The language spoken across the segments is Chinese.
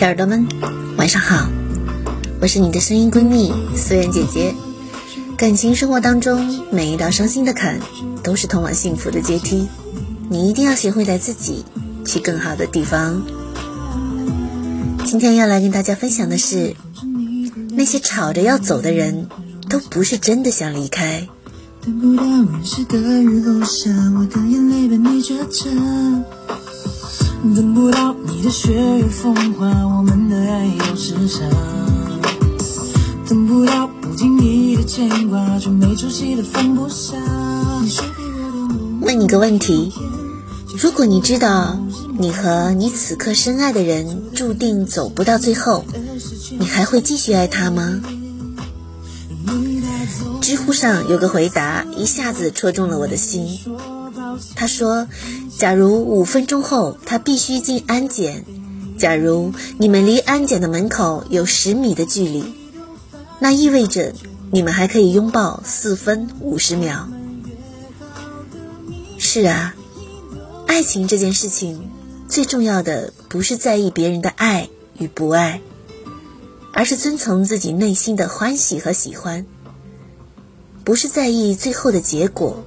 小耳朵们，晚上好，我是你的声音闺蜜思妍姐姐。感情生活当中，每一道伤心的坎，都是通往幸福的阶梯。你一定要学会带自己去更好的地方。今天要来跟大家分享的是，那些吵着要走的人，都不是真的想离开。等不到润湿的雨落下，我的眼泪被你着。等不到你的雪月风花，我们的爱又是啥？等不到不经意的牵挂，却没出息的放不下。问你个问题：如果你知道你和你此刻深爱的人注定走不到最后，你还会继续爱他吗？知乎上有个回答，一下子戳中了我的心。他说：“假如五分钟后他必须进安检，假如你们离安检的门口有十米的距离，那意味着你们还可以拥抱四分五十秒。”是啊，爱情这件事情，最重要的不是在意别人的爱与不爱，而是遵从自己内心的欢喜和喜欢。不是在意最后的结果，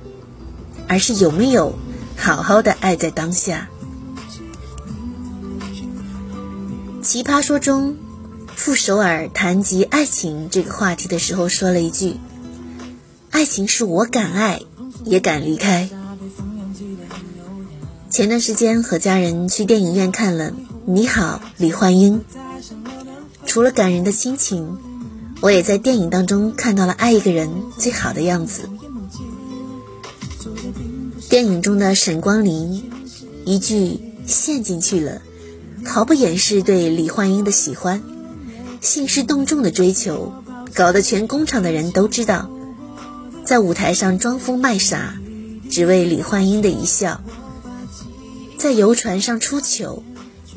而是有没有好好的爱在当下。奇葩说中，傅首尔谈及爱情这个话题的时候，说了一句：“爱情是我敢爱，也敢离开。”前段时间和家人去电影院看了《你好，李焕英》，除了感人的亲情。我也在电影当中看到了爱一个人最好的样子。电影中的沈光林一句“陷进去了”，毫不掩饰对李焕英的喜欢，兴师动众的追求，搞得全工厂的人都知道，在舞台上装疯卖傻，只为李焕英的一笑，在游船上出糗，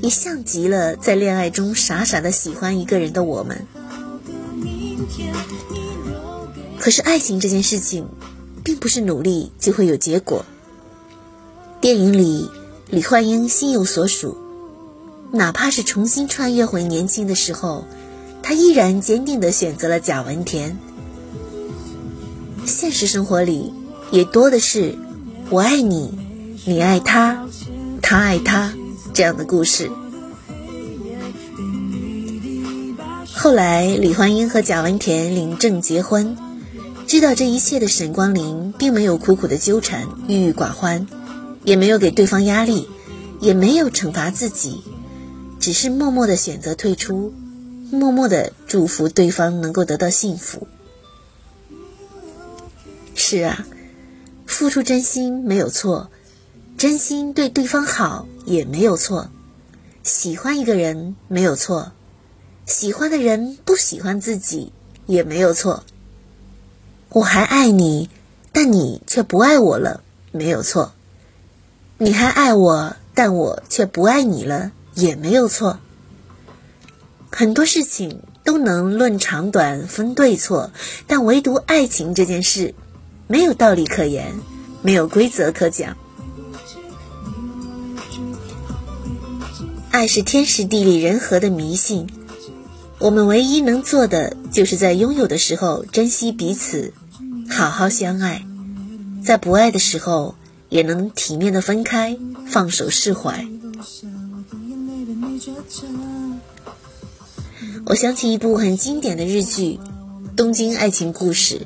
也像极了在恋爱中傻傻的喜欢一个人的我们。可是爱情这件事情，并不是努力就会有结果。电影里，李焕英心有所属，哪怕是重新穿越回年轻的时候，她依然坚定地选择了贾文田。现实生活里，也多的是“我爱你，你爱他，他爱他”这样的故事。后来，李焕英和贾文田领证结婚。知道这一切的沈光林，并没有苦苦的纠缠、郁郁寡欢，也没有给对方压力，也没有惩罚自己，只是默默的选择退出，默默的祝福对方能够得到幸福。是啊，付出真心没有错，真心对对方好也没有错，喜欢一个人没有错。喜欢的人不喜欢自己也没有错，我还爱你，但你却不爱我了，没有错。你还爱我，但我却不爱你了，也没有错。很多事情都能论长短分对错，但唯独爱情这件事，没有道理可言，没有规则可讲。爱是天时地利人和的迷信。我们唯一能做的，就是在拥有的时候珍惜彼此，好好相爱；在不爱的时候，也能体面的分开，放手释怀。我想起一部很经典的日剧《东京爱情故事》，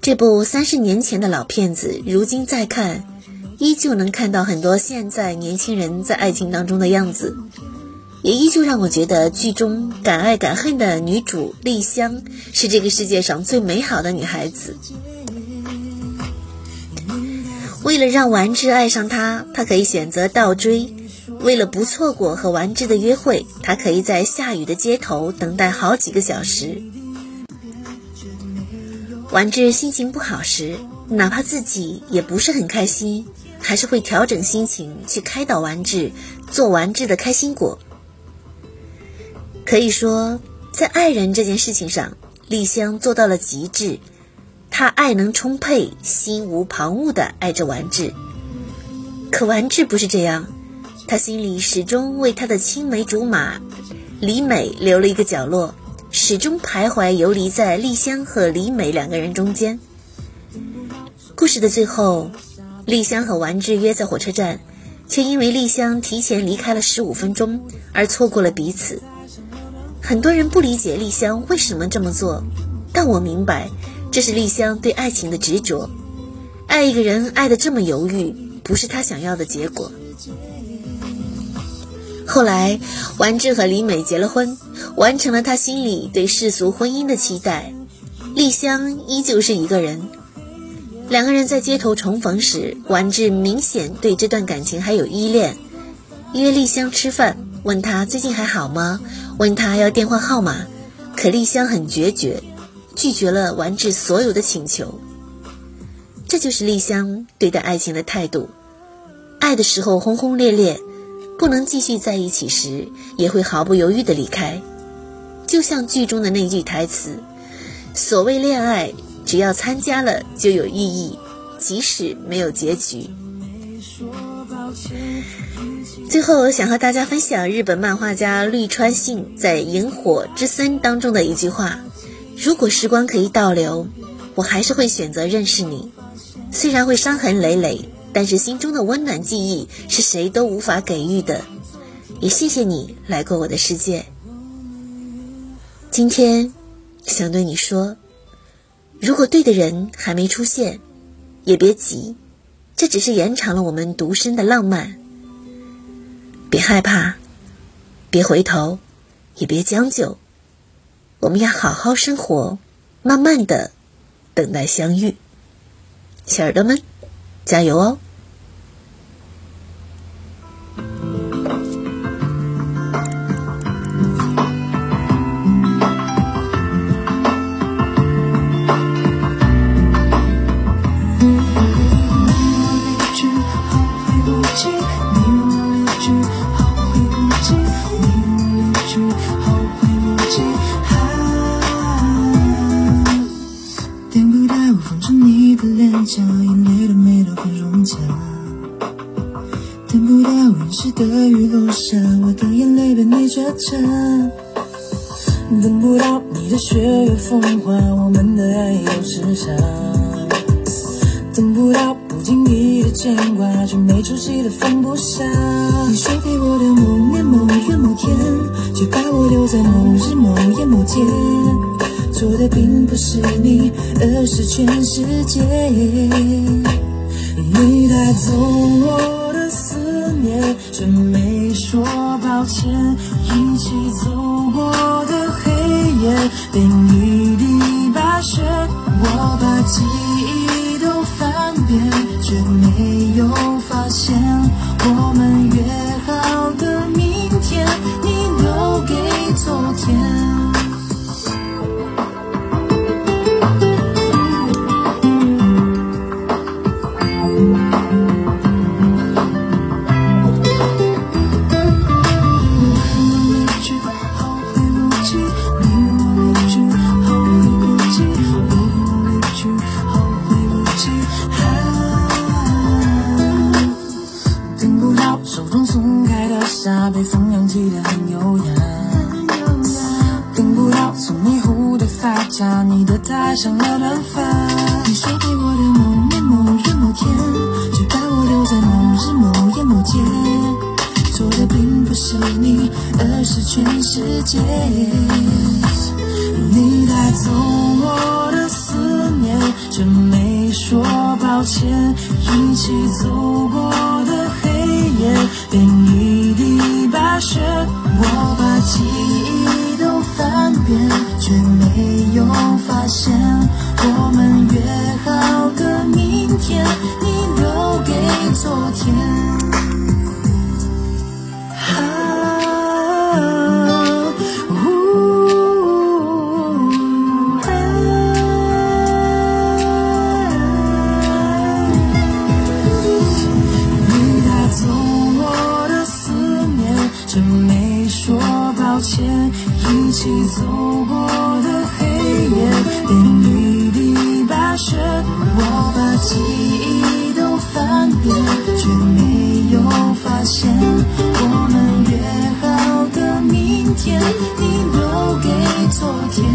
这部三十年前的老片子，如今再看，依旧能看到很多现在年轻人在爱情当中的样子。也依旧让我觉得剧中敢爱敢恨的女主丽香是这个世界上最美好的女孩子。为了让丸治爱上她，她可以选择倒追；为了不错过和丸治的约会，她可以在下雨的街头等待好几个小时。丸治心情不好时，哪怕自己也不是很开心，还是会调整心情去开导丸治，做丸治的开心果。可以说，在爱人这件事情上，丽香做到了极致。他爱能充沛，心无旁骛地爱着丸治。可丸治不是这样，他心里始终为他的青梅竹马李美留了一个角落，始终徘徊游离在丽香和李美两个人中间。故事的最后，丽香和丸治约在火车站，却因为丽香提前离开了十五分钟而错过了彼此。很多人不理解丽香为什么这么做，但我明白，这是丽香对爱情的执着。爱一个人爱的这么犹豫，不是她想要的结果。后来，丸治和李美结了婚，完成了他心里对世俗婚姻的期待。丽香依旧是一个人。两个人在街头重逢时，丸治明显对这段感情还有依恋，约丽香吃饭，问她最近还好吗？问她要电话号码，可丽香很决绝，拒绝了丸治所有的请求。这就是丽香对待爱情的态度，爱的时候轰轰烈烈。不能继续在一起时，也会毫不犹豫的离开。就像剧中的那句台词：“所谓恋爱，只要参加了就有意义，即使没有结局。”最后，想和大家分享日本漫画家绿川信在《萤火之森》当中的一句话：“如果时光可以倒流，我还是会选择认识你，虽然会伤痕累累。”但是心中的温暖记忆是谁都无法给予的，也谢谢你来过我的世界。今天想对你说，如果对的人还没出现，也别急，这只是延长了我们独身的浪漫。别害怕，别回头，也别将就，我们要好好生活，慢慢的等待相遇，小耳朵们。加油哦！雨时的雨落下，我的眼泪被你遮遮等不到你的雪月风花，我们的爱又是啥？等不到不经意的牵挂，却没出息的放不下。你说给我的某年某月某天，却把我留在某日某夜某间。错的并不是你，而是全世界。你带走我的思念，却没说抱歉。一起走过的黑夜，变一地白雪，我把记你的头上了短发，你说给我的某年某月某天，却把我留在某日某夜某间。错的并不是你，而是全世界。你带走我的思念，却没说抱歉。一起走过的黑夜，变一地白雪，我把记忆都翻遍，有发现。我们约好的明天，你留给昨天。你带走我的思念，却没说抱歉。一起走过的连一滴白雪，我把记忆都翻遍，却没有发现我们约好的明天，你留给昨天。